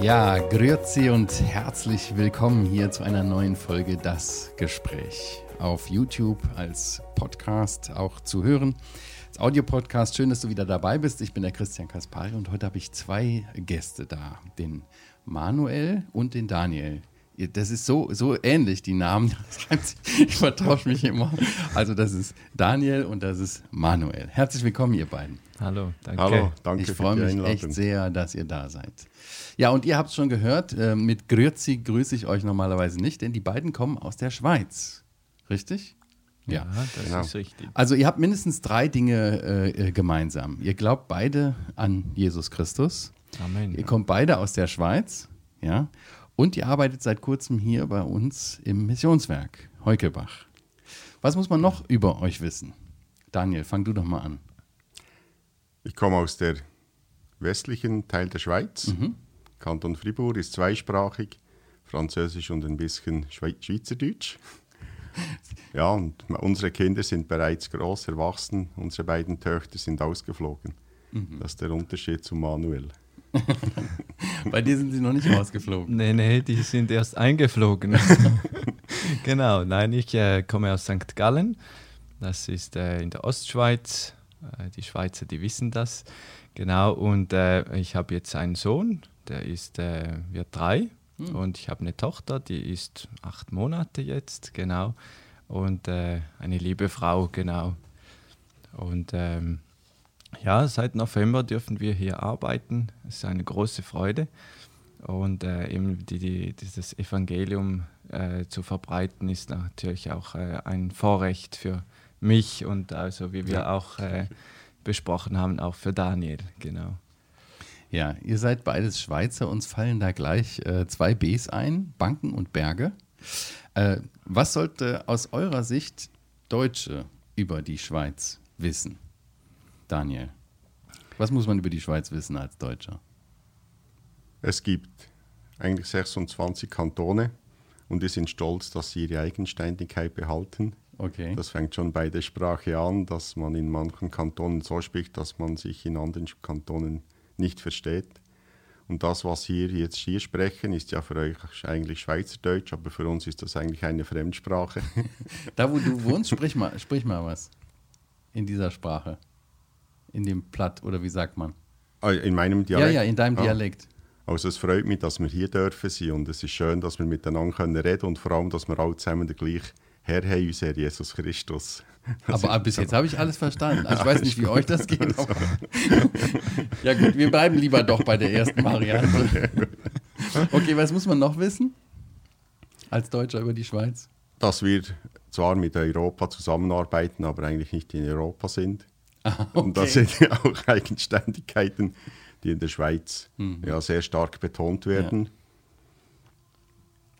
Ja, grüezi und herzlich willkommen hier zu einer neuen Folge Das Gespräch. Auf YouTube als Podcast auch zu hören. Als Audiopodcast, schön, dass du wieder dabei bist. Ich bin der Christian Kaspari und heute habe ich zwei Gäste da, den Manuel und den Daniel. Das ist so, so ähnlich, die Namen. Ich vertausche mich immer. Also, das ist Daniel und das ist Manuel. Herzlich willkommen, ihr beiden. Hallo, danke. Hallo, danke. Ich freue mich echt sehr, dass ihr da seid. Ja, und ihr habt es schon gehört, äh, mit Grüezi grüße ich euch normalerweise nicht, denn die beiden kommen aus der Schweiz. Richtig? Ja, ja das genau. ist richtig. Also ihr habt mindestens drei Dinge äh, äh, gemeinsam. Ihr glaubt beide an Jesus Christus. Amen. Ihr kommt beide aus der Schweiz, ja. Und ihr arbeitet seit kurzem hier bei uns im Missionswerk Heukebach. Was muss man noch über euch wissen? Daniel, fang du doch mal an. Ich komme aus der westlichen Teil der Schweiz. Mhm. Kanton Fribourg ist zweisprachig, Französisch und ein bisschen Schweizerdeutsch. ja, und unsere Kinder sind bereits groß erwachsen, unsere beiden Töchter sind ausgeflogen. Mhm. Das ist der Unterschied zu Manuel. Bei dir sind sie noch nicht ausgeflogen. Nee, nee, die sind erst eingeflogen. genau, nein, ich äh, komme aus St. Gallen. Das ist äh, in der Ostschweiz. Äh, die Schweizer, die wissen das. Genau, und äh, ich habe jetzt einen Sohn, der ist, äh, wird drei. Hm. Und ich habe eine Tochter, die ist acht Monate jetzt, genau. Und äh, eine liebe Frau, genau. Und ähm, ja, seit November dürfen wir hier arbeiten. Es ist eine große Freude. Und äh, eben die, die, dieses Evangelium äh, zu verbreiten, ist natürlich auch äh, ein Vorrecht für mich und also wie wir ja. auch äh, besprochen haben, auch für Daniel, genau. Ja, ihr seid beides Schweizer, uns fallen da gleich äh, zwei Bs ein, Banken und Berge. Äh, was sollte aus eurer Sicht Deutsche über die Schweiz wissen? Daniel, was muss man über die Schweiz wissen als Deutscher? Es gibt eigentlich 26 Kantone und die sind stolz, dass sie ihre Eigenständigkeit behalten. Okay. Das fängt schon bei der Sprache an, dass man in manchen Kantonen so spricht, dass man sich in anderen Kantonen nicht versteht. Und das, was wir jetzt hier sprechen, ist ja für euch eigentlich Schweizerdeutsch, aber für uns ist das eigentlich eine Fremdsprache. da, wo du wohnst, sprich mal, sprich mal was in dieser Sprache. In dem Platt, oder wie sagt man? Ah, in meinem Dialekt? Ja, ja, in deinem ah. Dialekt. Also es freut mich, dass wir hier dürfen sein und es ist schön, dass wir miteinander reden können und vor allem, dass wir alle zusammen den gleichen Herr, Herr, unser Jesus Christus. Das aber bis jetzt habe ich alles verstanden. Also ich weiß nicht, wie euch das geht. ja gut, wir bleiben lieber doch bei der ersten Variante. Okay, was muss man noch wissen als Deutscher über die Schweiz? Dass wir zwar mit Europa zusammenarbeiten, aber eigentlich nicht in Europa sind. Okay. Und das sind ja auch Eigenständigkeiten, die in der Schweiz mhm. ja, sehr stark betont werden. Ja.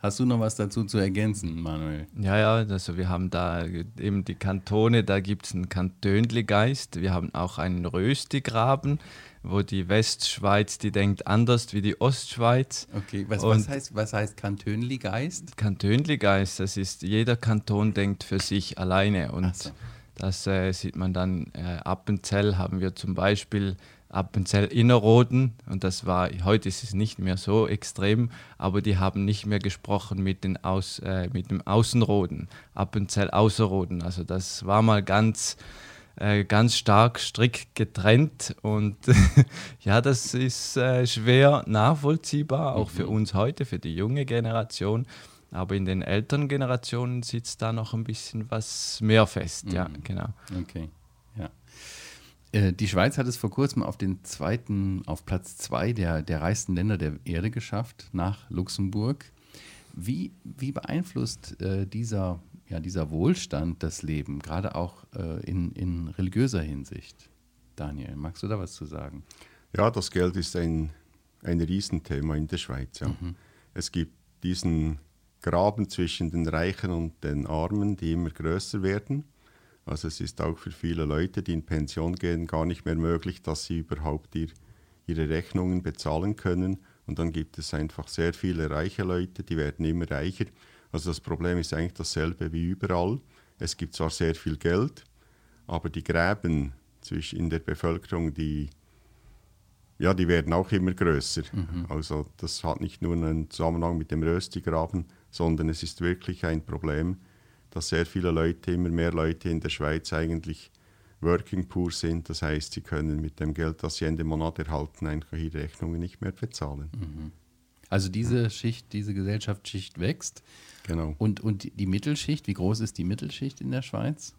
Hast du noch was dazu zu ergänzen, Manuel? Ja, ja, also wir haben da eben die Kantone, da gibt es einen Kantönli-Geist. Wir haben auch einen Röstigraben, wo die Westschweiz, die denkt anders wie die Ostschweiz. Okay, was, was heißt, was heißt Kantönli-Geist? Kantönli-Geist, das ist, jeder Kanton denkt für sich alleine und so. Das äh, sieht man dann, äh, Appenzell haben wir zum Beispiel Appenzell Innerrhoden und das war, heute ist es nicht mehr so extrem, aber die haben nicht mehr gesprochen mit, den Aus, äh, mit dem Außenroden, Appenzell Außerroden. Also das war mal ganz, äh, ganz stark strikt getrennt und ja, das ist äh, schwer nachvollziehbar, auch mhm. für uns heute, für die junge Generation. Aber in den älteren Generationen sitzt da noch ein bisschen was mehr fest, mhm. ja, genau. Okay. Äh, die Schweiz hat es vor kurzem auf den zweiten, auf Platz zwei der, der reichsten Länder der Erde geschafft, nach Luxemburg. Wie, wie beeinflusst äh, dieser, ja, dieser Wohlstand das Leben, gerade auch äh, in, in religiöser Hinsicht? Daniel, magst du da was zu sagen? Ja, das Geld ist ein, ein Riesenthema in der Schweiz. Ja. Mhm. Es gibt diesen Graben zwischen den Reichen und den Armen, die immer größer werden. Also es ist auch für viele Leute, die in Pension gehen, gar nicht mehr möglich, dass sie überhaupt ihr, ihre Rechnungen bezahlen können. Und dann gibt es einfach sehr viele reiche Leute, die werden immer reicher. Also das Problem ist eigentlich dasselbe wie überall. Es gibt zwar sehr viel Geld, aber die Gräben in der Bevölkerung, die, Ja, die werden auch immer größer. Mhm. Also das hat nicht nur einen Zusammenhang mit dem Röstigraben, sondern es ist wirklich ein Problem, dass sehr viele Leute, immer mehr Leute in der Schweiz eigentlich Working Poor sind. Das heißt, sie können mit dem Geld, das sie Ende Monat erhalten, einfach ihre Rechnungen nicht mehr bezahlen. Mhm. Also diese Schicht, diese Gesellschaftsschicht wächst. Genau. Und, und die Mittelschicht, wie groß ist die Mittelschicht in der Schweiz?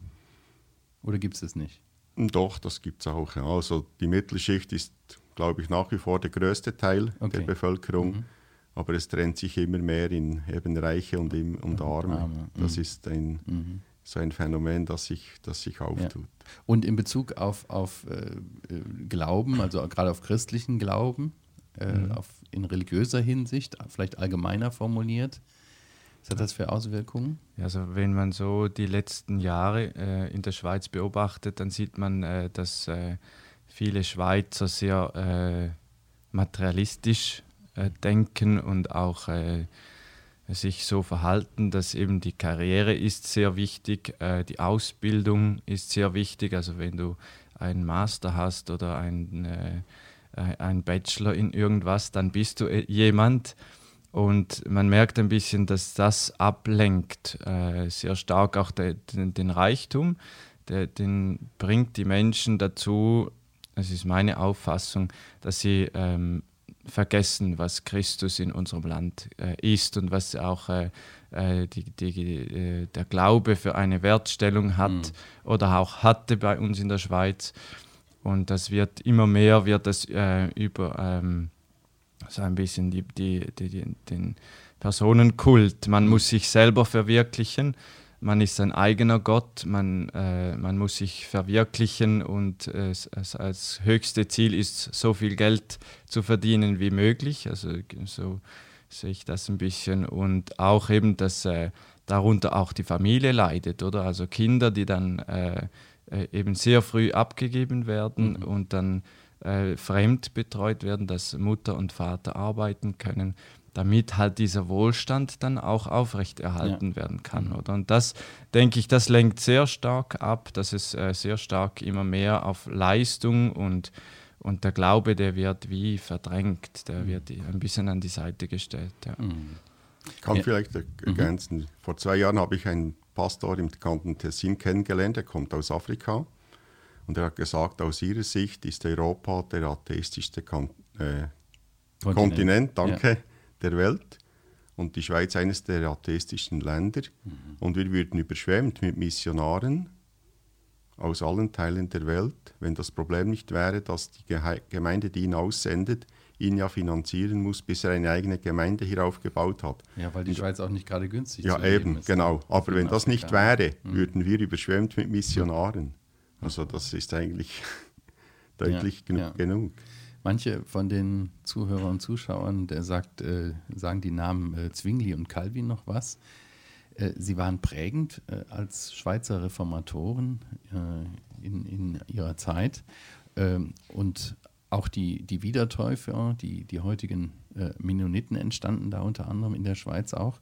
Oder gibt es es nicht? Doch, das gibt es auch. Also die Mittelschicht ist, glaube ich, nach wie vor der größte Teil okay. der Bevölkerung. Mhm. Aber es trennt sich immer mehr in eben Reiche und, im, und Arme. Arme. Das mhm. ist ein, mhm. so ein Phänomen, das sich, das sich auftut. Ja. Und in Bezug auf, auf äh, Glauben, also gerade auf christlichen Glauben, äh, mhm. auf, in religiöser Hinsicht, vielleicht allgemeiner formuliert, was hat das für Auswirkungen? Also wenn man so die letzten Jahre äh, in der Schweiz beobachtet, dann sieht man, äh, dass äh, viele Schweizer sehr äh, materialistisch äh, denken und auch äh, sich so verhalten, dass eben die Karriere ist sehr wichtig, die Ausbildung ist sehr wichtig. Also wenn du einen Master hast oder ein, ein Bachelor in irgendwas, dann bist du jemand, und man merkt ein bisschen, dass das ablenkt äh, sehr stark auch de, den, den, Reichtum. Der, den bringt die Menschen dazu, das ist meine Auffassung, dass sie ähm, vergessen, was Christus in unserem Land äh, ist und was auch äh, äh die, die, äh, der Glaube für eine Wertstellung hat mhm. oder auch hatte bei uns in der Schweiz. Und das wird immer mehr, wird das äh, über... Ähm, so ein bisschen die, den Personenkult. Man muss sich selber verwirklichen, man ist ein eigener Gott, man, äh, man muss sich verwirklichen und äh, als höchste Ziel ist, so viel Geld zu verdienen wie möglich. Also so sehe ich das ein bisschen. Und auch eben, dass äh, darunter auch die Familie leidet, oder? Also Kinder, die dann äh, äh, eben sehr früh abgegeben werden mhm. und dann äh, fremd betreut werden, dass Mutter und Vater arbeiten können, damit halt dieser Wohlstand dann auch aufrechterhalten ja. werden kann. Mhm. Oder? Und das, denke ich, das lenkt sehr stark ab, dass es äh, sehr stark immer mehr auf Leistung und, und der Glaube, der wird wie verdrängt, der mhm. wird ein bisschen an die Seite gestellt. Ja. Mhm. Ich kann ja. vielleicht ergänzen. Mhm. Vor zwei Jahren habe ich einen Pastor im Kanton Tessin kennengelernt, der kommt aus Afrika. Und er hat gesagt, aus ihrer Sicht ist Europa der atheistischste Kon äh, Kontinent. Kontinent, danke, ja. Der Welt und die Schweiz eines der atheistischen Länder. Mhm. Und wir würden überschwemmt mit Missionaren aus allen Teilen der Welt, wenn das Problem nicht wäre, dass die Gemeinde, die ihn aussendet, ihn ja finanzieren muss, bis er eine eigene Gemeinde hier aufgebaut hat. Ja, weil die Schweiz auch nicht gerade günstig ist. Ja, eben, ist, genau. Aber wenn das nicht wäre, mhm. würden wir überschwemmt mit Missionaren. Also das ist eigentlich deutlich ja, ja. Manche von den Zuhörern und Zuschauern, der sagt, äh, sagen die Namen äh, Zwingli und Calvin noch was. Äh, sie waren prägend äh, als Schweizer Reformatoren äh, in, in, ihrer Zeit. Ähm, und auch die, die Wiedertäufer, die, die heutigen äh, Mennoniten entstanden da unter anderem in der Schweiz auch.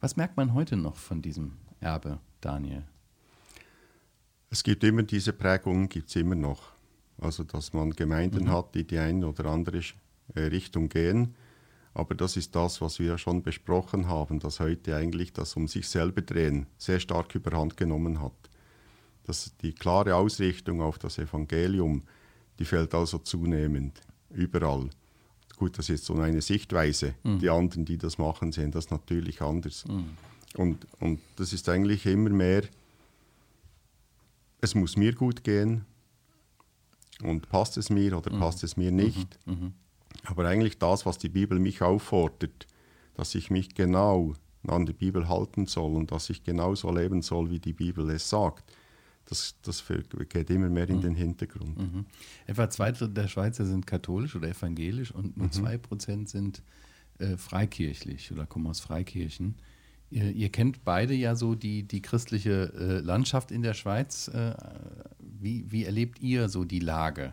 Was merkt man heute noch von diesem Erbe, Daniel? Es gibt immer diese Prägungen, gibt es immer noch. Also, dass man Gemeinden mhm. hat, die die eine oder andere äh, Richtung gehen. Aber das ist das, was wir ja schon besprochen haben, dass heute eigentlich das um sich selber drehen sehr stark überhand genommen hat. Dass die klare Ausrichtung auf das Evangelium, die fällt also zunehmend überall. Gut, das ist so eine Sichtweise. Mhm. Die anderen, die das machen, sehen das natürlich anders. Mhm. Und, und das ist eigentlich immer mehr es muss mir gut gehen und passt es mir oder mhm. passt es mir nicht. Mhm. Mhm. Aber eigentlich das, was die Bibel mich auffordert, dass ich mich genau an die Bibel halten soll und dass ich genauso leben soll, wie die Bibel es sagt, das, das geht immer mehr in mhm. den Hintergrund. Mhm. Etwa zwei Drittel der Schweizer sind katholisch oder evangelisch und nur mhm. zwei Prozent sind äh, freikirchlich oder kommen aus Freikirchen. Ihr, ihr, kennt beide ja so die, die christliche äh, Landschaft in der Schweiz. Äh, wie, wie erlebt ihr so die Lage?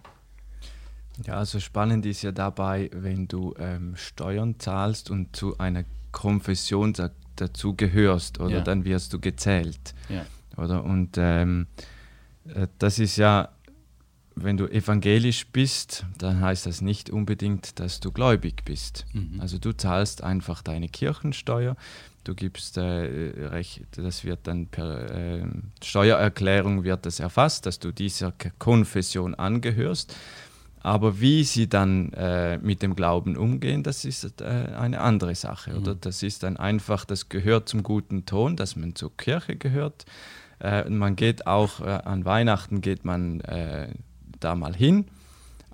Ja, also spannend ist ja dabei, wenn du ähm, Steuern zahlst und zu einer Konfession da, dazu gehörst, oder ja. dann wirst du gezählt. Ja. Oder? Und ähm, äh, das ist ja wenn du evangelisch bist, dann heißt das nicht unbedingt, dass du gläubig bist. Mhm. Also du zahlst einfach deine Kirchensteuer, du gibst, äh, Recht, das wird dann per äh, Steuererklärung wird das erfasst, dass du dieser Konfession angehörst. Aber wie sie dann äh, mit dem Glauben umgehen, das ist äh, eine andere Sache. Oder? Das ist dann einfach, das gehört zum guten Ton, dass man zur Kirche gehört. Äh, und man geht auch äh, an Weihnachten geht man äh, da mal hin,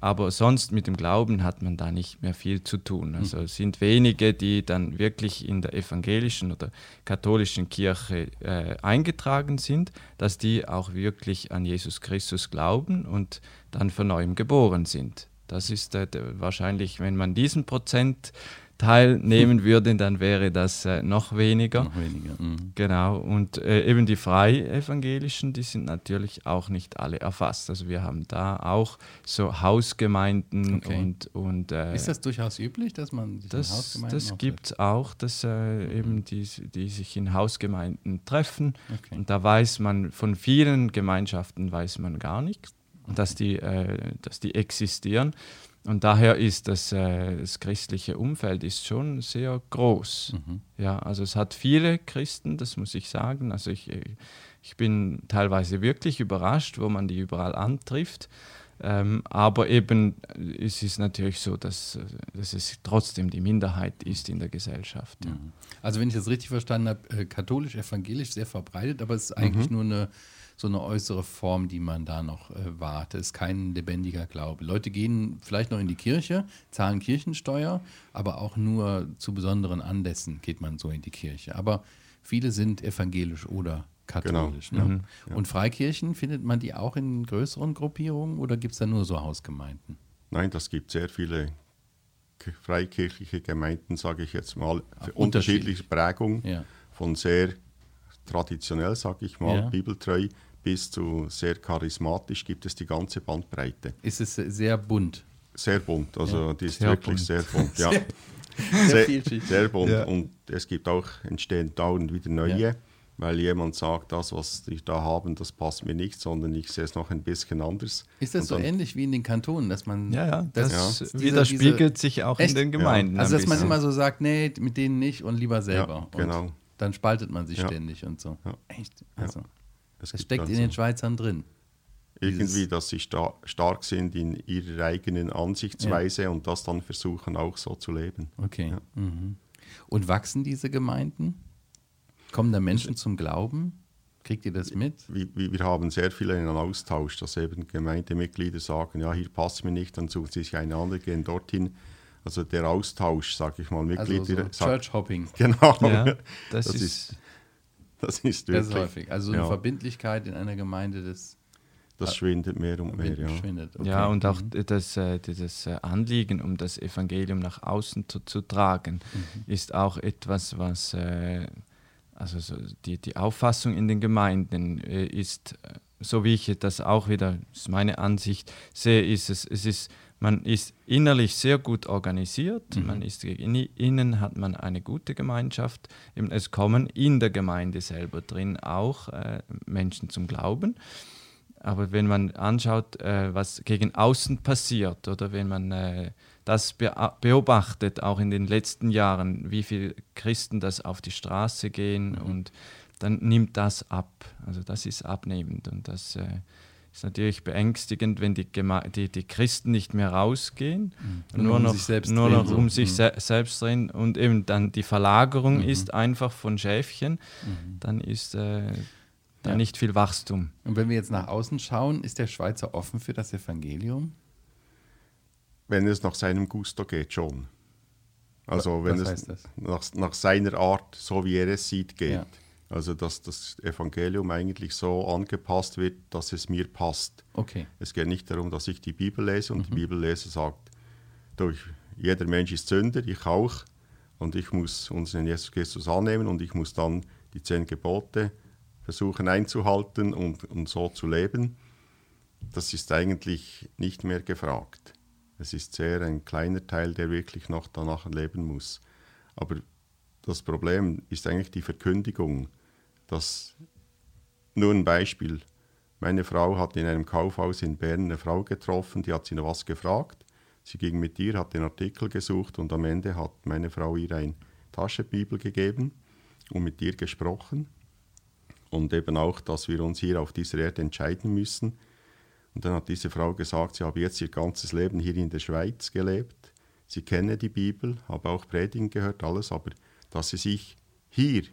aber sonst mit dem Glauben hat man da nicht mehr viel zu tun. Also es sind wenige, die dann wirklich in der evangelischen oder katholischen Kirche äh, eingetragen sind, dass die auch wirklich an Jesus Christus glauben und dann von neuem geboren sind. Das ist äh, wahrscheinlich, wenn man diesen Prozentteil nehmen würde, dann wäre das äh, noch weniger. Noch weniger. Mhm. Genau, und äh, eben die Freievangelischen, die sind natürlich auch nicht alle erfasst. Also wir haben da auch so Hausgemeinden Okay. und, und äh, Ist das durchaus üblich, dass man sich in das, Hausgemeinden das gibt es auch, dass äh, eben die, die sich in Hausgemeinden treffen. Okay. Und da weiß man, von vielen Gemeinschaften weiß man gar nichts, dass die, äh, dass die existieren. Und daher ist das, äh, das christliche Umfeld ist schon sehr groß. Mhm. Ja, also es hat viele Christen, das muss ich sagen. Also ich, äh, ich bin teilweise wirklich überrascht, wo man die überall antrifft. Ähm, aber eben äh, es ist natürlich so, dass, äh, dass es trotzdem die Minderheit ist in der Gesellschaft. Ja. Mhm. Also wenn ich das richtig verstanden habe, äh, katholisch-evangelisch sehr verbreitet, aber es ist eigentlich nur eine so eine äußere Form, die man da noch äh, wahrt. Es ist kein lebendiger Glaube. Leute gehen vielleicht noch in die Kirche, zahlen Kirchensteuer, aber auch nur zu besonderen Anlässen geht man so in die Kirche. Aber viele sind evangelisch oder katholisch. Genau, Ne? Und Freikirchen, findet man die auch in größeren Gruppierungen oder gibt es da nur so Hausgemeinden? Nein, das gibt sehr viele freikirchliche Gemeinden, sage ich jetzt mal, unterschiedliche Prägung, Ja. von sehr traditionell, sage ich mal, Ja. bibeltreu, bis zu sehr charismatisch gibt es die ganze Bandbreite. Ist es sehr bunt? Sehr bunt, also die ist Sehr wirklich bunt. sehr bunt. Ja. Sehr sehr, bunt. Ja. Und es gibt auch, entstehen dauernd wieder neue, Ja. weil jemand sagt, das, was ich da haben, das passt mir nicht, sondern ich sehe es noch ein bisschen anders. Ist das so ähnlich wie in den Kantonen, dass man Ja, ja, das dieser- widerspiegelt sich auch Echt? in den Gemeinden. Also dass man bisschen. immer so sagt, nee, mit denen nicht und lieber selber. Ja, genau. Und dann spaltet man sich Ja. ständig und so. Ja. Echt? Also, Es das steckt in also den Schweizern drin. Irgendwie, dass sie sta stark sind in ihrer eigenen Ansichtsweise und das dann versuchen auch so zu leben. Okay. Ja. Mhm. Und wachsen diese Gemeinden? Kommen da Menschen zum Glauben? Kriegt ihr das mit? Wir, wir haben sehr viele einen Austausch, dass eben Gemeindemitglieder sagen, ja, hier passt mir nicht, dann suchen sie sich eine andere, gehen dorthin. Also der Austausch, sage ich mal, Also Mitglieder. so Church Hopping. Genau, Ja, das, das, ist, ist, das ist Das wirklich, häufig. Also eine ja, Verbindlichkeit in einer Gemeinde, das das schwindet mehr und mehr. Ja. Okay. Ja, und auch Mhm. das, äh, das äh, Anliegen, um das Evangelium nach außen zu, zu tragen, Mhm. ist auch etwas, was, äh, also so die, die Auffassung in den Gemeinden ist, so wie ich das auch wieder, das ist meine Ansicht, sehe, ist es, es ist, man ist innerlich sehr gut organisiert, Mhm. man ist in, innen hat man eine gute Gemeinschaft, es kommen in der Gemeinde selber drin auch äh, Menschen zum Glauben. Aber wenn man anschaut, äh, was gegen außen passiert oder wenn man äh, das be beobachtet, auch in den letzten Jahren, wie viele Christen das auf die Straße gehen und dann nimmt das ab. Also das ist abnehmend und das äh, ist natürlich beängstigend, wenn die, Geme die, die Christen nicht mehr rausgehen, Und nur um noch, nur noch um sich Mhm. se selbst drehen und eben dann die Verlagerung Mhm. ist einfach von Schäfchen, Mhm. dann ist äh, da Ja. nicht viel Wachstum. Und wenn wir jetzt nach außen schauen, ist der Schweizer offen für das Evangelium? Wenn es nach seinem Gusto geht, schon. Also Was wenn es? Nach, nach seiner Art, so wie er es sieht, geht. Ja. Also dass das Evangelium eigentlich so angepasst wird, dass es mir passt. Okay. Es geht nicht darum, dass ich die Bibel lese und Mhm. die Bibellese sagt, durch jeder Mensch ist Sünder, ich auch, und ich muss unseren Jesus Christus annehmen und ich muss dann die zehn Gebote versuchen einzuhalten und, und so zu leben. Das ist eigentlich nicht mehr gefragt. Es ist sehr ein kleiner Teil, der wirklich noch danach leben muss. Aber das Problem ist eigentlich die Verkündigung, dass nur ein Beispiel, Meine Frau hat in einem Kaufhaus in Bern eine Frau getroffen, die hat sie noch was gefragt. Sie ging mit ihr, hat den Artikel gesucht und am Ende hat meine Frau ihr ein Taschenbibel gegeben und mit ihr gesprochen. Und eben auch, dass wir uns hier auf dieser Erde entscheiden müssen. Und dann hat diese Frau gesagt, sie habe jetzt ihr ganzes Leben hier in der Schweiz gelebt. Sie kenne die Bibel, habe auch Predigen gehört, alles, aber dass sie sich hier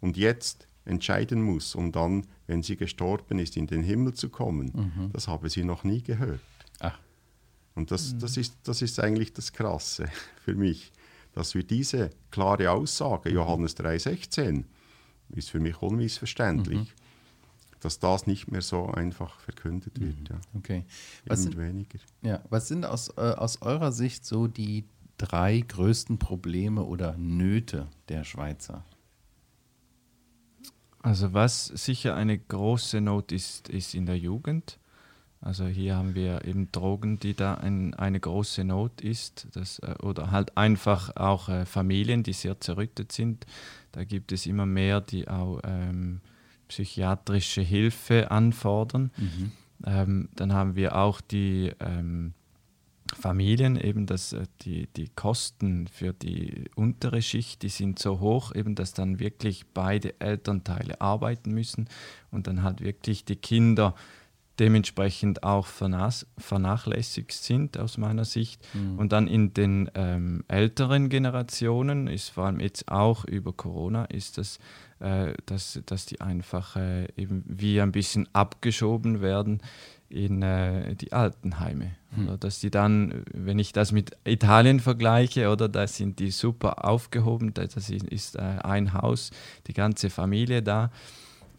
und jetzt entscheiden muss, um dann, wenn sie gestorben ist, in den Himmel zu kommen, mhm. das habe sie noch nie gehört. Ach. Und das, mhm. das, ist, das ist eigentlich das Krasse für mich, dass wir diese klare Aussage, mhm. Johannes 3,16, ist für mich unmissverständlich, mhm. dass das nicht mehr so einfach verkündet wird. Mhm. Ja. Okay. Was sind, weniger. Ja, was sind aus, äh, aus eurer Sicht so die drei größten Probleme oder Nöte der Schweizer? Also was sicher eine große Not ist, ist in der Jugend. Also hier haben wir eben Drogen, die da ein, eine große Not ist, das, äh, oder halt einfach auch äh, Familien, die sehr zerrüttet sind. Da gibt es immer mehr, die auch ähm, psychiatrische Hilfe anfordern. Mhm. Ähm, dann haben wir auch die ähm, Familien eben, dass äh, die, die Kosten für die untere Schicht, die sind so hoch, eben, dass dann wirklich beide Elternteile arbeiten müssen und dann halt wirklich die Kinder dementsprechend auch vernachlässigt sind aus meiner Sicht. Mhm. Und dann in den ähm, älteren Generationen ist vor allem jetzt auch über Corona ist das, äh, dass, dass die einfach äh, eben wie ein bisschen abgeschoben werden in äh, die Altenheime. Hm. Oder dass die dann, wenn ich das mit Italien vergleiche, oder da sind die super aufgehoben, das ist, äh, ein Haus, die ganze Familie da.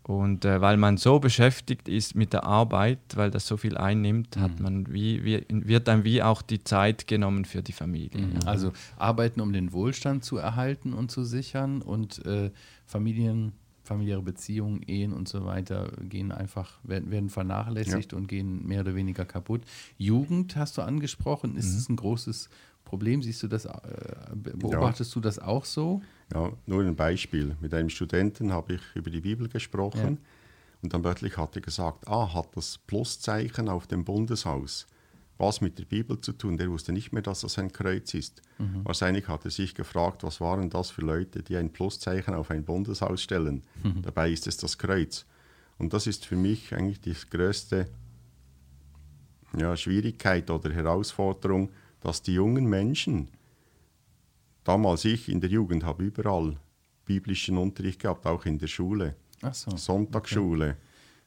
Und äh, weil man so beschäftigt ist mit der Arbeit, weil das so viel einnimmt, hat hm. man wie, wie, wird dann wie auch die Zeit genommen für die Familie. Mhm. Also arbeiten, um den Wohlstand zu erhalten und zu sichern und äh, Familien familiäre Beziehungen, Ehen und so weiter gehen einfach, werden, werden vernachlässigt ja. und gehen mehr oder weniger kaputt. Jugend hast du angesprochen, ist es mhm. ein großes Problem? Siehst du das, äh, beobachtest ja. du das auch so? Ja, nur ein Beispiel. Mit einem Studenten habe ich über die Bibel gesprochen ja. und dann plötzlich hat er gesagt, ah, hat das Pluszeichen auf dem Bundeshaus was mit der Bibel zu tun. Der wusste nicht mehr, dass das ein Kreuz ist. Mhm. Wahrscheinlich hat er sich gefragt, was waren das für Leute, die ein Pluszeichen auf ein Bundeshaus stellen. Mhm. Dabei ist es das Kreuz. Und das ist für mich eigentlich die größte ja, Schwierigkeit oder Herausforderung, dass die jungen Menschen, damals ich in der Jugend habe überall biblischen Unterricht gehabt, auch in der Schule, so. Sonntagsschule, okay.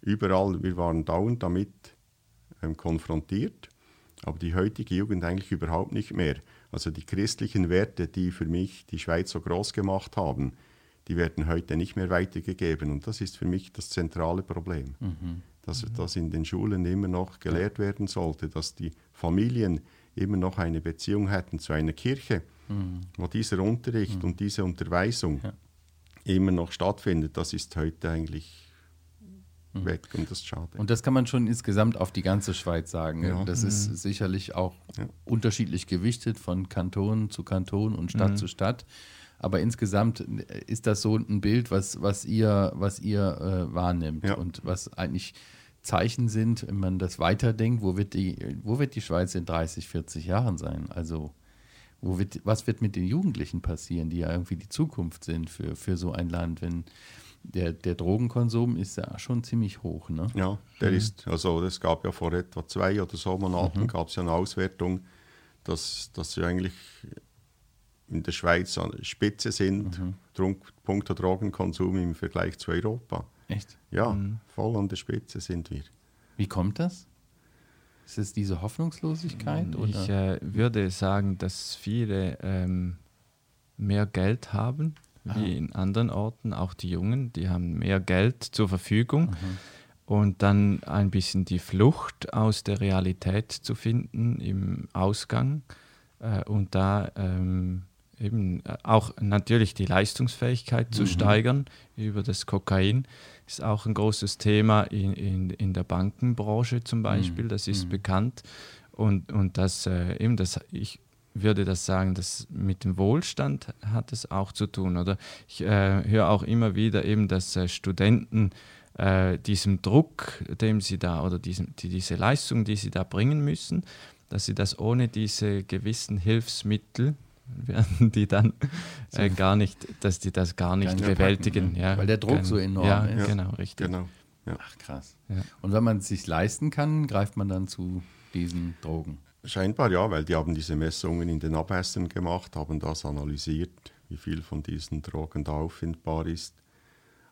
überall, wir waren dauernd damit ähm, konfrontiert aber die heutige Jugend eigentlich überhaupt nicht mehr. Also die christlichen Werte, die für mich die Schweiz so groß gemacht haben, die werden heute nicht mehr weitergegeben. Und das ist für mich das zentrale Problem. Mhm. Dass mhm. das in den Schulen immer noch gelehrt werden sollte, dass die Familien immer noch eine Beziehung hätten zu einer Kirche, mhm. wo dieser Unterricht mhm. und diese Unterweisung ja. immer noch stattfindet. Das ist heute eigentlich. Weg und das ist schade. Und das kann man schon insgesamt auf die ganze Schweiz sagen. Ja. Das mhm. ist sicherlich auch ja. unterschiedlich gewichtet von Kanton zu Kanton und Stadt mhm. zu Stadt. Aber insgesamt ist das so ein Bild, was, was ihr, was ihr äh, wahrnimmt ja. und was eigentlich Zeichen sind, wenn man das weiterdenkt, wo wird die, wo wird die Schweiz in 30, 40 Jahren sein? Also wo wird, was wird mit den Jugendlichen passieren, die ja irgendwie die Zukunft sind für, für so ein Land, wenn der, der Drogenkonsum ist ja schon ziemlich hoch. Ne? Ja, der mhm. ist, also es gab ja vor etwa zwei oder so Monaten mhm. gab es ja eine Auswertung, dass, dass wir eigentlich in der Schweiz an Spitze sind, mhm. Trunk, punkto Drogenkonsum im Vergleich zu Europa. Echt? Ja, mhm. voll an der Spitze sind wir. Wie kommt das? Ist es diese Hoffnungslosigkeit? Ich oder? Äh, würde sagen, dass viele ähm, mehr Geld haben wie in anderen Orten, auch die Jungen, die haben mehr Geld zur Verfügung. Mhm. Und dann ein bisschen die Flucht aus der Realität zu finden im Ausgang äh, und da ähm, eben äh, auch natürlich die Leistungsfähigkeit mhm. zu steigern über das Kokain ist auch ein großes Thema in, in, in der Bankenbranche zum Beispiel, mhm. das ist mhm. bekannt. Und, und das äh, eben das, ich würde das sagen, dass mit dem Wohlstand hat es auch zu tun. Oder ich äh, höre auch immer wieder eben, dass äh, Studenten äh, diesem Druck, dem sie da oder diesem, die, diese Leistung, die sie da bringen müssen, dass sie das ohne diese gewissen Hilfsmittel werden die dann äh, gar nicht, dass die das gar nicht gar bewältigen. Packen, ne? ja. Weil der Druck so enorm ja, ist. Genau, richtig. Genau. Ja. Ach krass. Ja. Und wenn man es sich leisten kann, greift man dann zu diesen Drogen? Scheinbar ja, weil die haben diese Messungen in den Abwässern gemacht, haben das analysiert, wie viel von diesen Drogen da auffindbar ist.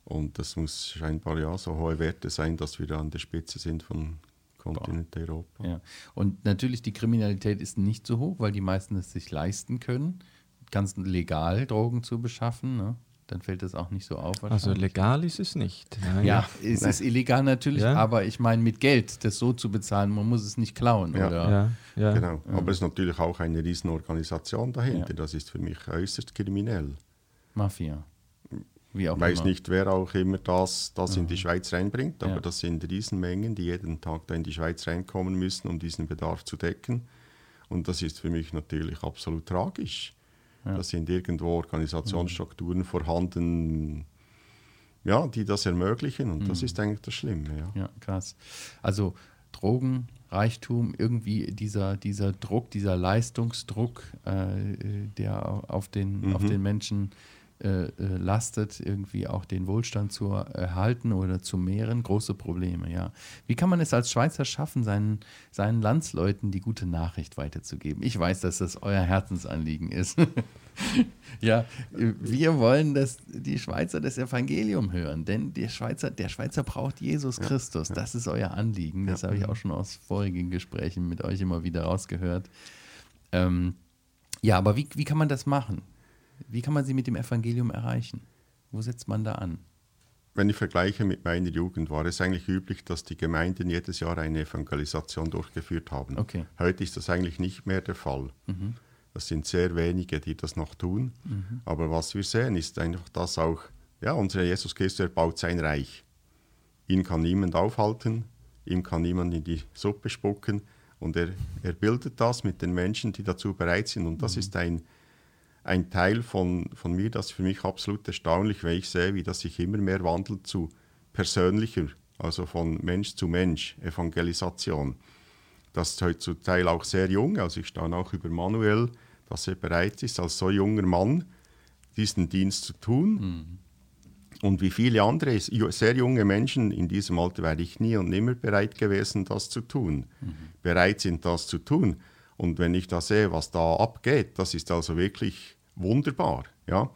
Und das muss scheinbar ja so hohe Werte sein, dass wir da an der Spitze sind von Kontinent Europa. Ja. Und natürlich die Kriminalität ist nicht so hoch, weil die meisten es sich leisten können, ganz legal Drogen zu beschaffen. Ne? Dann fällt das auch nicht so auf. Also legal ist es nicht. Nein. Ja, es Nein. ist illegal natürlich, ja. aber ich meine mit Geld das so zu bezahlen, man muss es nicht klauen. Ja, oder? ja, ja. genau. Aber es ist natürlich auch eine Riesenorganisation dahinter. Das ist für mich äußerst kriminell. Mafia. Wie auch weiß immer. nicht, wer auch immer das, das in die Schweiz reinbringt, aber das sind Riesenmengen, die jeden Tag da in die Schweiz reinkommen müssen, um diesen Bedarf zu decken. Und das ist für mich natürlich absolut tragisch. Ja. Da sind irgendwo Organisationsstrukturen mhm. vorhanden, ja, die das ermöglichen und mhm. das ist eigentlich das Schlimme. Ja, ja krass. Also Drogen, Reichtum, irgendwie dieser, dieser Druck, dieser Leistungsdruck, äh, der auf den, mhm. auf den Menschen äh, äh, lastet, irgendwie auch den Wohlstand zu erhalten oder zu mehren, große Probleme, ja. Wie kann man es als Schweizer schaffen, seinen, seinen Landsleuten die gute Nachricht weiterzugeben? Ich weiß, dass das euer Herzensanliegen ist. ja, wir wollen, dass die Schweizer das Evangelium hören, denn der Schweizer, der Schweizer braucht Jesus ja, Christus. Ja. Das ist euer Anliegen. Das ja. habe ich auch schon aus vorigen Gesprächen mit euch immer wieder rausgehört. Ähm, ja, aber wie, wie kann man das machen? Wie kann man sie mit dem Evangelium erreichen? Wo setzt man da an? Wenn ich vergleiche mit meiner Jugend, war es eigentlich üblich, dass die Gemeinden jedes Jahr eine Evangelisation durchgeführt haben. Okay. Heute ist das eigentlich nicht mehr der Fall. Mhm. Das sind sehr wenige, die das noch tun. Mhm. Aber was wir sehen, ist einfach, dass auch ja, unser Jesus Christus baut sein Reich. Ihn kann niemand aufhalten, ihm kann niemand in die Suppe spucken. Und er, er bildet das mit den Menschen, die dazu bereit sind. Und das mhm. ist ein ein Teil von, von mir, das für mich absolut erstaunlich, wenn ich sehe, wie das sich immer mehr wandelt zu persönlicher, also von Mensch zu Mensch, Evangelisation. Das ist heutzutage auch sehr jung, also ich staune auch über Manuel, dass er bereit ist, als so junger Mann diesen Dienst zu tun. Mhm. Und wie viele andere sehr junge Menschen in diesem Alter wäre ich nie und nimmer bereit gewesen, das zu tun. Mhm. Bereit sind, das zu tun. Und wenn ich da sehe, was da abgeht, das ist also wirklich wunderbar. Ja?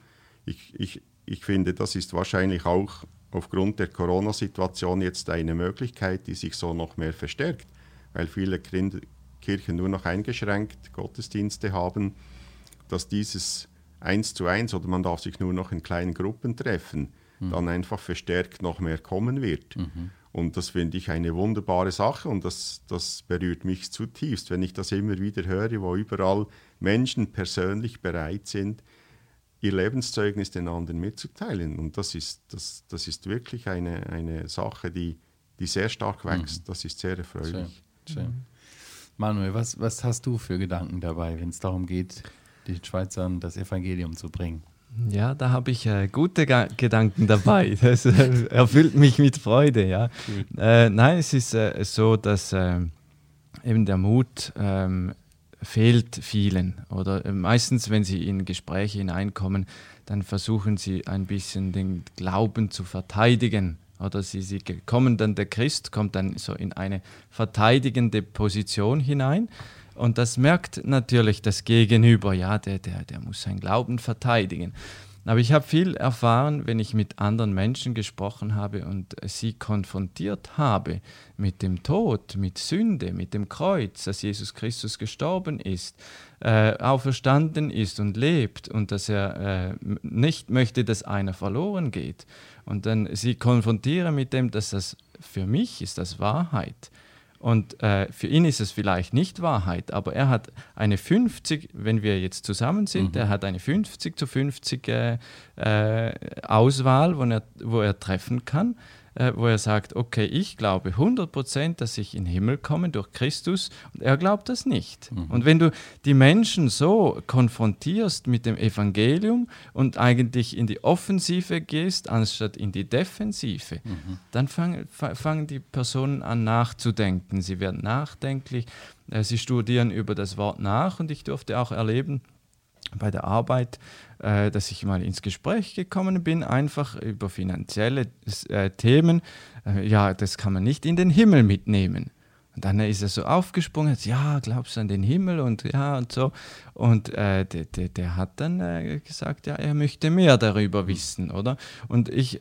Ich, ich, ich finde, das ist wahrscheinlich auch aufgrund der Corona-Situation jetzt eine Möglichkeit, die sich so noch mehr verstärkt, weil viele Kirchen nur noch eingeschränkt Gottesdienste haben, dass dieses eins zu eins oder man darf sich nur noch in kleinen Gruppen treffen, mhm. dann einfach verstärkt noch mehr kommen wird. Mhm. Und das finde ich eine wunderbare Sache und das, das berührt mich zutiefst, wenn ich das immer wieder höre, wo überall Menschen persönlich bereit sind, ihr Lebenszeugnis den anderen mitzuteilen. Und das ist, das, das ist wirklich eine, eine Sache, die, die sehr stark wächst. Mhm. Das ist sehr erfreulich. Schön. Schön. Manuel, was, was hast du für Gedanken dabei, wenn es darum geht, den Schweizern das Evangelium zu bringen? Ja, da habe ich äh, gute Ga Gedanken dabei. Das äh, erfüllt mich mit Freude. Ja. Äh, nein, es ist äh, so, dass äh, eben der Mut ähm, fehlt vielen. Oder äh, meistens, wenn sie in Gespräche hineinkommen, dann versuchen sie ein bisschen den Glauben zu verteidigen. Oder sie, sie kommen dann, der Christ kommt dann so in eine verteidigende Position hinein und das merkt natürlich das Gegenüber, ja, der, der, der muss seinen Glauben verteidigen. Aber ich habe viel erfahren, wenn ich mit anderen Menschen gesprochen habe und sie konfrontiert habe mit dem Tod, mit Sünde, mit dem Kreuz, dass Jesus Christus gestorben ist, äh, auferstanden ist und lebt und dass er äh, nicht möchte, dass einer verloren geht. Und dann sie konfrontieren mit dem, dass das für mich ist das Wahrheit. Und äh, für ihn ist es vielleicht nicht Wahrheit, aber er hat eine 50, wenn wir jetzt zusammen sind, mhm. er hat eine 50 zu 50 äh, äh, Auswahl, wo er, wo er treffen kann. Äh, wo er sagt, okay, ich glaube 100%, dass ich in den Himmel komme durch Christus und er glaubt das nicht. Mhm. Und wenn du die Menschen so konfrontierst mit dem Evangelium und eigentlich in die Offensive gehst, anstatt in die Defensive, mhm. dann fangen, fangen die Personen an nachzudenken. Sie werden nachdenklich, äh, sie studieren über das Wort nach und ich durfte auch erleben, bei der Arbeit, äh, dass ich mal ins Gespräch gekommen bin, einfach über finanzielle äh, Themen. Äh, ja, das kann man nicht in den Himmel mitnehmen. Und dann ist er so aufgesprungen, hat, ja, glaubst du an den Himmel und ja und so. Und äh, der, der, der, hat dann äh, gesagt, ja, er möchte mehr darüber wissen, oder? Und ich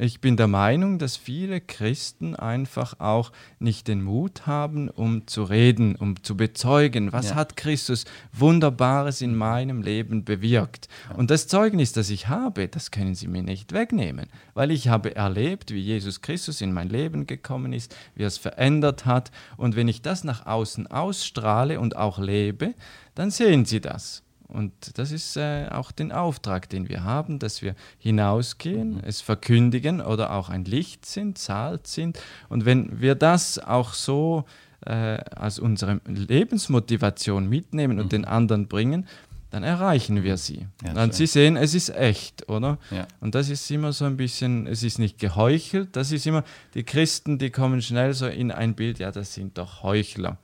ich bin der Meinung, dass viele Christen einfach auch nicht den Mut haben, um zu reden, um zu bezeugen, was ja. hat Christus Wunderbares in meinem Leben bewirkt. Ja. Und das Zeugnis, das ich habe, das können sie mir nicht wegnehmen, weil ich habe erlebt, wie Jesus Christus in mein Leben gekommen ist, wie er es verändert hat. Und wenn ich das nach außen ausstrahle und auch lebe, dann sehen sie das. Und das ist äh, auch den Auftrag, den wir haben, dass wir hinausgehen, mhm. es verkündigen oder auch ein Licht sind, Salz sind. Und wenn wir das auch so äh, als unsere Lebensmotivation mitnehmen und mhm. den anderen bringen, dann erreichen wir sie. Ja, dann sie sehen, es ist echt, oder? Ja. Und das ist immer so ein bisschen, es ist nicht geheuchelt, das ist immer, die Christen, die kommen schnell so in ein Bild, ja, das sind doch Heuchler.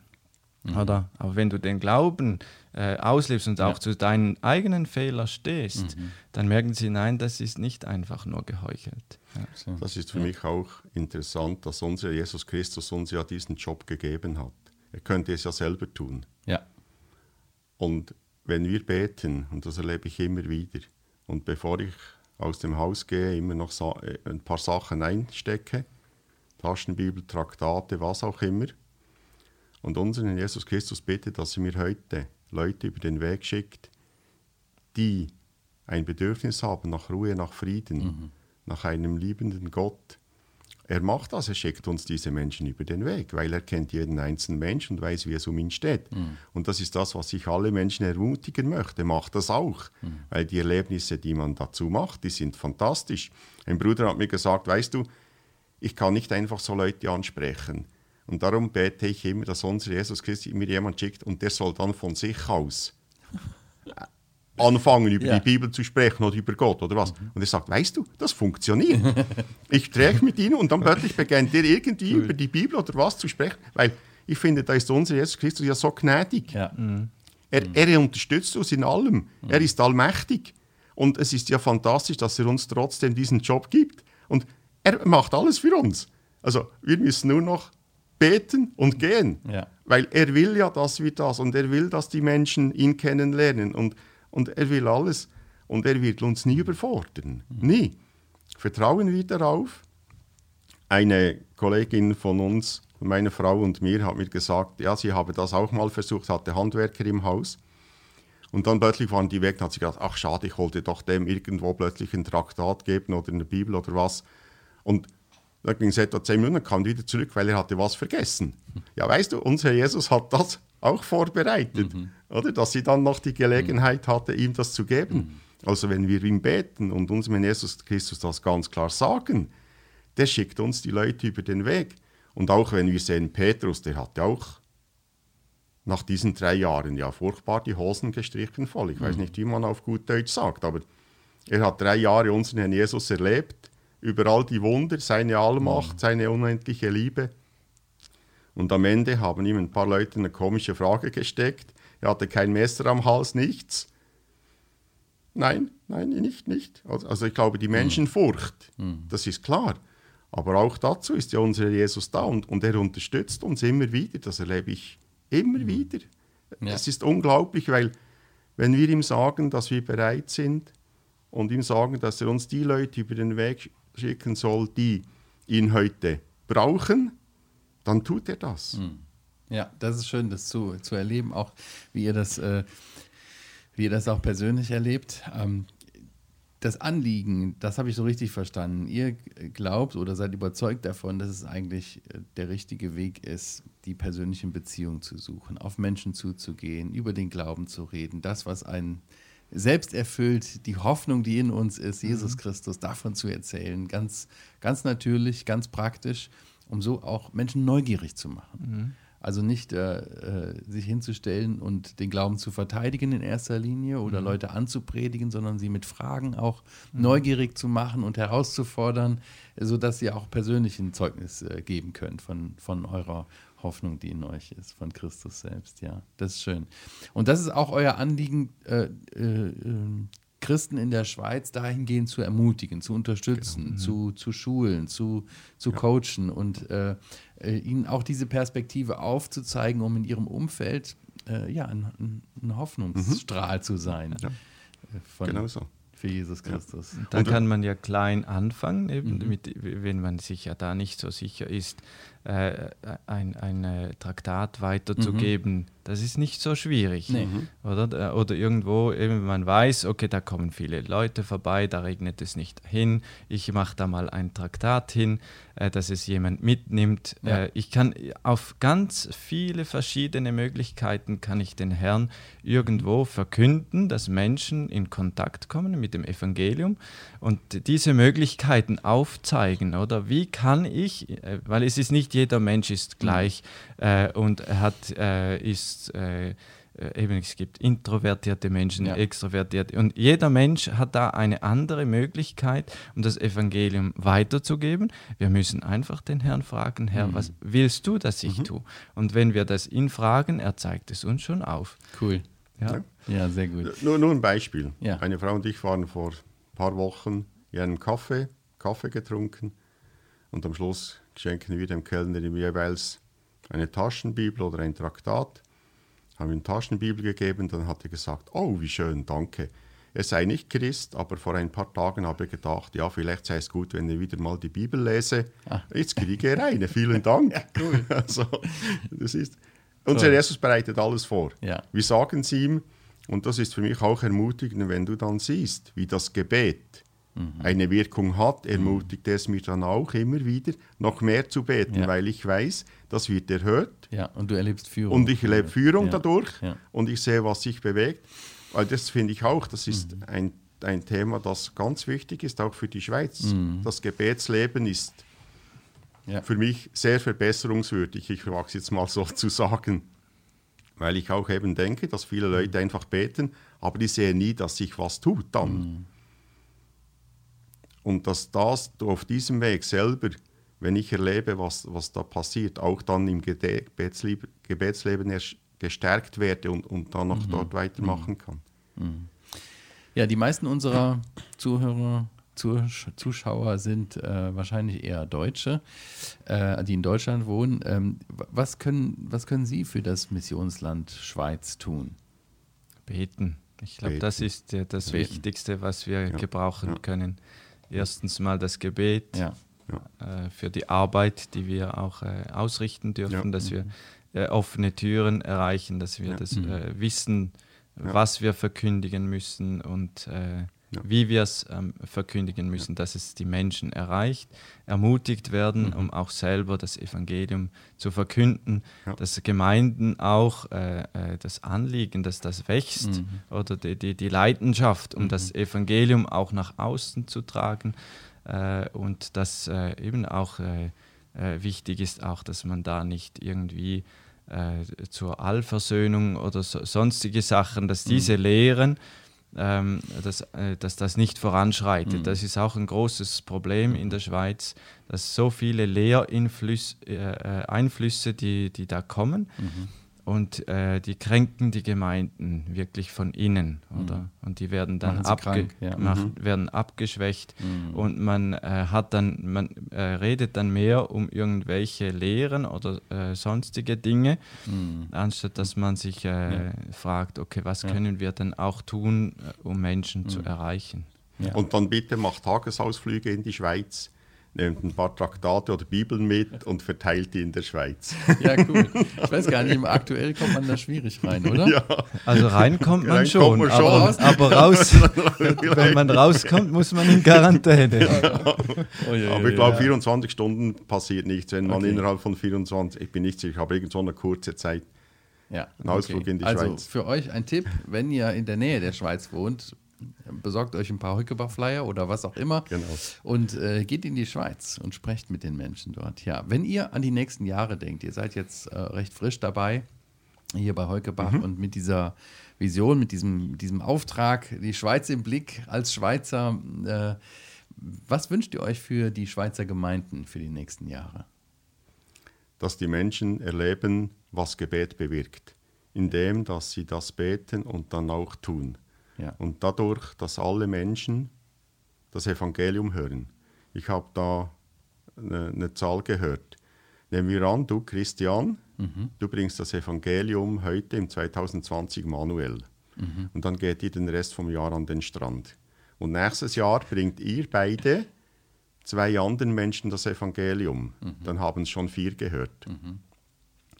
Mhm. Oder? Aber wenn du den Glauben äh, auslebst und ja. auch zu deinen eigenen Fehlern stehst, mhm. dann merken sie, nein, das ist nicht einfach nur geheuchelt. Ja. Das ist für ja. mich auch interessant, dass unser Jesus Christus uns ja diesen Job gegeben hat. Er könnte es ja selber tun. Ja. Und wenn wir beten, und das erlebe ich immer wieder, und bevor ich aus dem Haus gehe, immer noch äh, ein paar Sachen einstecke, Taschenbibel, Traktate, was auch immer, und unseren Jesus Christus bitte, dass er mir heute Leute über den Weg schickt, die ein Bedürfnis haben nach Ruhe, nach Frieden, mhm. nach einem liebenden Gott. Er macht das, er schickt uns diese Menschen über den Weg, weil er kennt jeden einzelnen Menschen und weiß, wie es um ihn steht. Mhm. Und das ist das, was ich alle Menschen ermutigen möchte. Macht das auch, mhm. weil die Erlebnisse, die man dazu macht, die sind fantastisch. Ein Bruder hat mir gesagt, weißt du, ich kann nicht einfach so Leute ansprechen. Und darum bete ich immer, dass unser Jesus Christus mir jemand schickt und der soll dann von sich aus anfangen, über ja. die Bibel zu sprechen oder über Gott oder was. Mhm. Und er sagt, weißt du, das funktioniert. ich spreche mit ihnen und dann plötzlich beginnt er irgendwie cool. über die Bibel oder was zu sprechen, weil ich finde, da ist unser Jesus Christus ja so gnädig. Ja. Mhm. Er, er, unterstützt uns in allem. Mhm. Er ist allmächtig. Und es ist ja fantastisch, dass er uns trotzdem diesen Job gibt. Und er macht alles für uns. Also wir müssen nur noch beten und gehen. Ja. Weil er will ja, dass wir das und er will, dass die Menschen ihn kennenlernen und, und er will alles und er wird uns nie überfordern. Mhm. Nie. Vertrauen wir darauf. Eine Kollegin von uns, meine Frau und mir, hat mir gesagt, ja, sie habe das auch mal versucht, hatte Handwerker im Haus. Und dann plötzlich waren die weg und hat sie gedacht, ach schade, ich wollte doch dem irgendwo plötzlich ein Traktat geben oder eine Bibel oder was. Und da ging es etwa zehn Minuten, kam wieder zurück, weil er hatte was vergessen. Ja, weißt du, unser Jesus hat das auch vorbereitet, mhm. oder? Dass sie dann noch die Gelegenheit hatte, ihm das zu geben. Mhm. Also wenn wir ihm beten und unserem Jesus Christus das ganz klar sagen, der schickt uns die Leute über den Weg. Und auch wenn wir sehen, Petrus, der hat ja auch nach diesen drei Jahren ja furchtbar die Hosen gestrichen voll. Ich weiß mhm. nicht, wie man auf gut Deutsch sagt, aber er hat drei Jahre unseren Herrn Jesus erlebt über all die Wunder, seine Allmacht, seine unendliche Liebe. Und am Ende haben ihm ein paar Leute eine komische Frage gesteckt. Er hatte kein Messer am Hals, nichts. Nein, nein, nicht, nicht. Also, also ich glaube, die Menschenfurcht, mhm. das ist klar. Aber auch dazu ist ja unser Jesus da und, und er unterstützt uns immer wieder. Das erlebe ich immer mhm. wieder. Ja. Es ist unglaublich, weil wenn wir ihm sagen, dass wir bereit sind und ihm sagen, dass er uns die Leute über den Weg schicken soll, die ihn heute brauchen, dann tut er das. Hm. Ja, das ist schön, das zu, zu erleben, auch wie ihr das, äh, wie ihr das auch persönlich erlebt. Ähm, das Anliegen, das habe ich so richtig verstanden. Ihr glaubt oder seid überzeugt davon, dass es eigentlich äh, der richtige Weg ist, die persönlichen Beziehungen zu suchen, auf Menschen zuzugehen, über den Glauben zu reden, das, was einen selbst erfüllt, die Hoffnung, die in uns ist, Jesus Mhm. Christus, davon zu erzählen. Ganz, ganz natürlich, ganz praktisch, um so auch Menschen neugierig zu machen. Also nicht äh, äh, sich hinzustellen und den Glauben zu verteidigen in erster Linie oder Leute anzupredigen, sondern sie mit Fragen auch neugierig zu machen und herauszufordern, sodass ihr auch persönlich ein Zeugnis äh, geben könnt von, von eurer Hoffnung, die in euch ist, von Christus selbst. Ja, das ist schön. Und das ist auch euer Anliegen, äh, äh, äh, Christen in der Schweiz dahingehend zu ermutigen, zu unterstützen, zu, zu schulen, zu, zu coachen und äh, äh, ihnen auch diese Perspektive aufzuzeigen, um in ihrem Umfeld äh, ja, ein, ein, Hoffnungsstrahl zu sein. Ja. äh, Von, Genau so. Für Jesus Christus. Da Und- kann man ja klein anfangen, eben mit, wenn man sich ja da nicht so sicher ist, äh, ein, ein äh, Traktat weiterzugeben. Das ist nicht so schwierig. Nee. Oder, Da- oder irgendwo, eben man weiß, okay, da kommen viele Leute vorbei, da regnet es nicht hin. Ich mache da mal ein Traktat hin, äh, dass es jemand mitnimmt. Ja. Äh, ich kann auf ganz viele verschiedene Möglichkeiten kann ich den Herrn irgendwo verkünden, dass Menschen in Kontakt kommen mit dem Evangelium und diese Möglichkeiten aufzeigen, oder wie kann ich, äh, weil es ist nicht jeder Mensch ist gleich äh, und hat äh, ist äh, eben es gibt introvertierte Menschen, Ja. extrovertierte und jeder Mensch hat da eine andere Möglichkeit, um das Evangelium weiterzugeben. Wir müssen einfach den Herrn fragen, Herr, was willst du, dass ich tue? Und wenn wir das ihn fragen, er zeigt es uns schon auf. Cool. Ja. Ja. Ja, sehr gut. Nur, nur ein Beispiel. Ja. Eine Frau und ich waren vor ein paar Wochen in einem Kaffee, Kaffee getrunken und am Schluss schenken wir dem Kellner jeweils eine Taschenbibel oder ein Traktat. Haben ihm eine Taschenbibel gegeben, dann hat er gesagt, oh, wie schön, danke. Er sei nicht Christ, aber vor ein paar Tagen habe ich gedacht, ja, vielleicht sei es gut, wenn ich wieder mal die Bibel lese. Ah. Jetzt kriege er eine, vielen Dank. cool. Also, das ist, unser Jesus bereitet alles vor. Ja. Wir sagen es ihm, und das ist für mich auch ermutigend, wenn du dann siehst, wie das Gebet Mhm. eine Wirkung hat, ermutigt es mich dann auch immer wieder, noch mehr zu beten, Ja. weil ich weiß, das wird erhört Ja, und du erlebst Führung. und ich erlebe Führung Ja. dadurch Ja. und ich sehe, was sich bewegt. Weil das finde ich auch, das ist Mhm. ein, ein Thema, das ganz wichtig ist, auch für die Schweiz. Mhm. Das Gebetsleben ist für mich sehr verbesserungswürdig, ich wage es jetzt mal so zu sagen. Weil ich auch eben denke, dass viele Leute einfach beten, aber die sehen nie, dass sich was tut dann. Und dass das du auf diesem Weg selber, wenn ich erlebe, was, was da passiert, auch dann im Gebetsleben, Gebetsleben erst gestärkt werde und, und dann noch dort weitermachen kann. Ja, die meisten unserer Zuhörer, Zusch Zuschauer sind äh, wahrscheinlich eher Deutsche, äh, die in Deutschland wohnen. Ähm, was, können, was können Sie für das Missionsland Schweiz tun? Beten. Ich glaube, das ist ja das Beten. Wichtigste, was wir Ja. gebrauchen Ja. können. Erstens mal das Gebet Ja, äh, für die Arbeit, die wir auch äh, ausrichten dürfen, Ja. dass wir äh, offene Türen erreichen, dass wir Ja. das Mhm. äh, wissen, Ja. was wir verkündigen müssen und äh, Ja. wie wir es ähm, verkündigen müssen, dass es die Menschen erreicht, ermutigt werden, um auch selber das Evangelium zu verkünden, Ja. dass Gemeinden auch äh, äh, das Anliegen, dass das wächst oder die, die, die Leidenschaft, um das Evangelium auch nach außen zu tragen äh, und dass äh, eben auch äh, äh, wichtig ist, auch, dass man da nicht irgendwie zur Allversöhnung oder so, sonstige Sachen, dass diese Lehren, ähm, dass, äh, dass das nicht voranschreitet. Das ist auch ein großes Problem in der Schweiz, dass so viele Lehreinflüsse, äh, äh, Einflüsse, die, die da kommen, und äh, die kränken die Gemeinden wirklich von innen, oder? Und die werden dann abge krank, ja. macht, werden abgeschwächt. Und man äh, hat dann, man äh, redet dann mehr um irgendwelche Lehren oder äh, sonstige Dinge, anstatt dass man sich äh, fragt, okay, was können wir denn auch tun, äh, um Menschen zu erreichen? Ja. Und dann bitte macht Tagesausflüge in die Schweiz, nehmt ein paar Traktate oder Bibeln mit und verteilt die in der Schweiz. ja, cool. Ich weiß gar nicht, aktuell kommt man da schwierig rein, oder? ja. Also rein kommt man Rein schon, kommt man schon. Aber, aber raus, wenn man rauskommt, muss man in Quarantäne. Oh, ja, Aber ja, ich glaube, ja. 24 Stunden passiert nichts, wenn man Okay. innerhalb von 24, ich bin nicht sicher, aber irgend so eine kurze Zeit Ja. Okay. in die also Schweiz. für euch ein Tipp, wenn ihr in der Nähe der Schweiz wohnt, besorgt euch ein paar Hückebach-Flyer oder was auch immer Genau. und äh, geht in die Schweiz und sprecht mit den Menschen dort. Ja, wenn ihr an die nächsten Jahre denkt, ihr seid jetzt äh, recht frisch dabei hier bei Heukebach Mhm. und mit dieser Vision, mit diesem, mit diesem Auftrag, die Schweiz im Blick als Schweizer, äh, was wünscht ihr euch für die Schweizer Gemeinden für die nächsten Jahre? dass die Menschen erleben, was Gebet bewirkt, indem dass sie das beten und dann auch tun. Ja. Und dadurch, dass alle Menschen das Evangelium hören. Ich habe da eine, eine Zahl gehört. Nehmen wir an, du Christian, du bringst das Evangelium heute im 2020 manuell. Und dann geht ihr den Rest vom Jahr an den Strand. Und nächstes Jahr bringt ihr beide zwei anderen Menschen das Evangelium. Dann haben es schon vier gehört.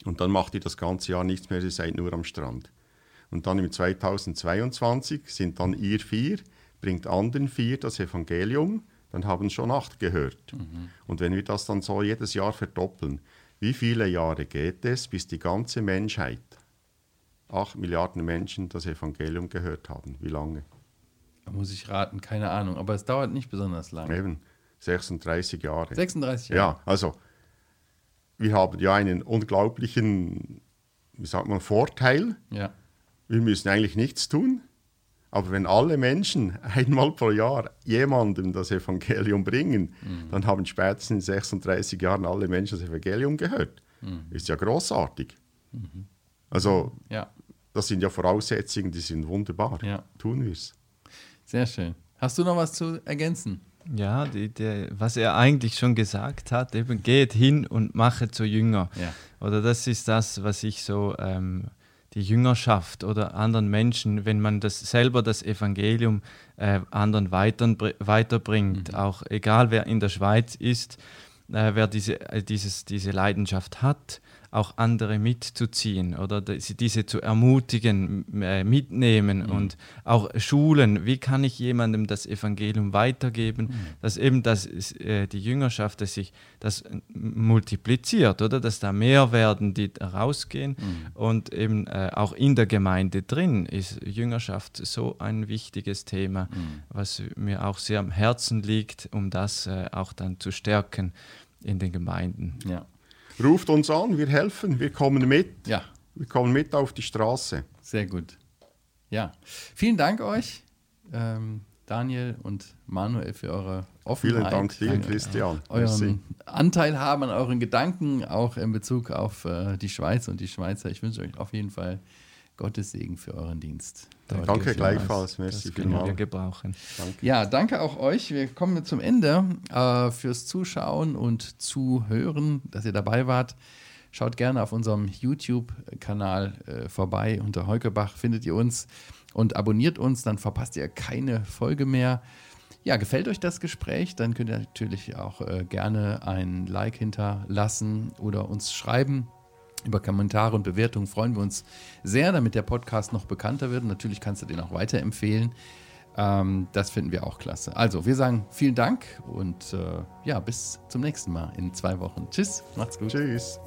Und dann macht ihr das ganze Jahr nichts mehr, ihr seid nur am Strand. Und dann im 2022 sind dann ihr vier, bringt anderen vier das Evangelium, dann haben schon acht gehört. Und wenn wir das dann so jedes Jahr verdoppeln, wie viele Jahre geht es, bis die ganze Menschheit, acht Milliarden Menschen, das Evangelium gehört haben? Wie lange? Da muss ich raten, keine Ahnung, aber es dauert nicht besonders lange. Eben 36 Jahre. 36 Jahre. Ja, also wir haben ja einen unglaublichen, wie sagt man, Vorteil. Ja. Wir müssen eigentlich nichts tun. Aber wenn alle Menschen einmal pro Jahr jemandem das Evangelium bringen, dann haben spätestens in 36 Jahren alle Menschen das Evangelium gehört. Ist ja großartig. Also, ja, das sind ja Voraussetzungen, die sind wunderbar. Ja. Tun wir es. sehr schön. Hast du noch was zu ergänzen? Ja, die, die, was er eigentlich schon gesagt hat, eben geht hin und mache zu Jünger. Ja. Oder das ist das, was ich so, ähm, die Jüngerschaft oder anderen Menschen, wenn man das selber das Evangelium äh, anderen weitern, weiterbringt, auch egal wer in der Schweiz ist, äh, wer diese, äh, dieses, diese Leidenschaft hat, auch andere mitzuziehen oder die- diese zu ermutigen, äh, mitnehmen und auch Schulen, wie kann ich jemandem das Evangelium weitergeben, dass eben das, äh, die Jüngerschaft, dass sich das multipliziert, oder? Dass da mehr werden, die rausgehen und eben äh, auch in der Gemeinde drin ist Jüngerschaft so ein wichtiges Thema, was mir auch sehr am Herzen liegt, um das auch dann zu stärken in den Gemeinden. Ja. Ruft uns an, wir helfen, wir kommen mit. Ja, Wir kommen mit auf die Straße. sehr gut. Ja, vielen Dank euch, ähm, Daniel und Manuel, für eure Offenheit. Vielen Dank dir, Christian. Merci. Euren Anteil haben an euren Gedanken, auch in Bezug auf äh, die Schweiz und die Schweizer. Ich wünsche euch auf jeden Fall Gottes Segen für euren Dienst. Danke Danke gleichfalls. Merci Das können wir gebrauchen. Ja, danke auch euch. Wir kommen zum Ende äh, fürs Zuschauen und Zuhören, dass ihr dabei wart. Schaut gerne auf unserem YouTube-Kanal äh, vorbei. Unter Heukebach findet ihr uns und abonniert uns, dann verpasst ihr keine Folge mehr. Ja, gefällt euch das Gespräch, dann könnt ihr natürlich auch äh, gerne ein Like hinterlassen oder uns schreiben. Über Kommentare und Bewertungen freuen wir uns sehr, damit der Podcast noch bekannter wird. Natürlich kannst du den auch weiterempfehlen. Ähm, das finden wir auch klasse. Also, wir sagen vielen Dank und äh, ja, bis zum nächsten Mal in zwei Wochen. Tschüss, macht's gut. Tschüss.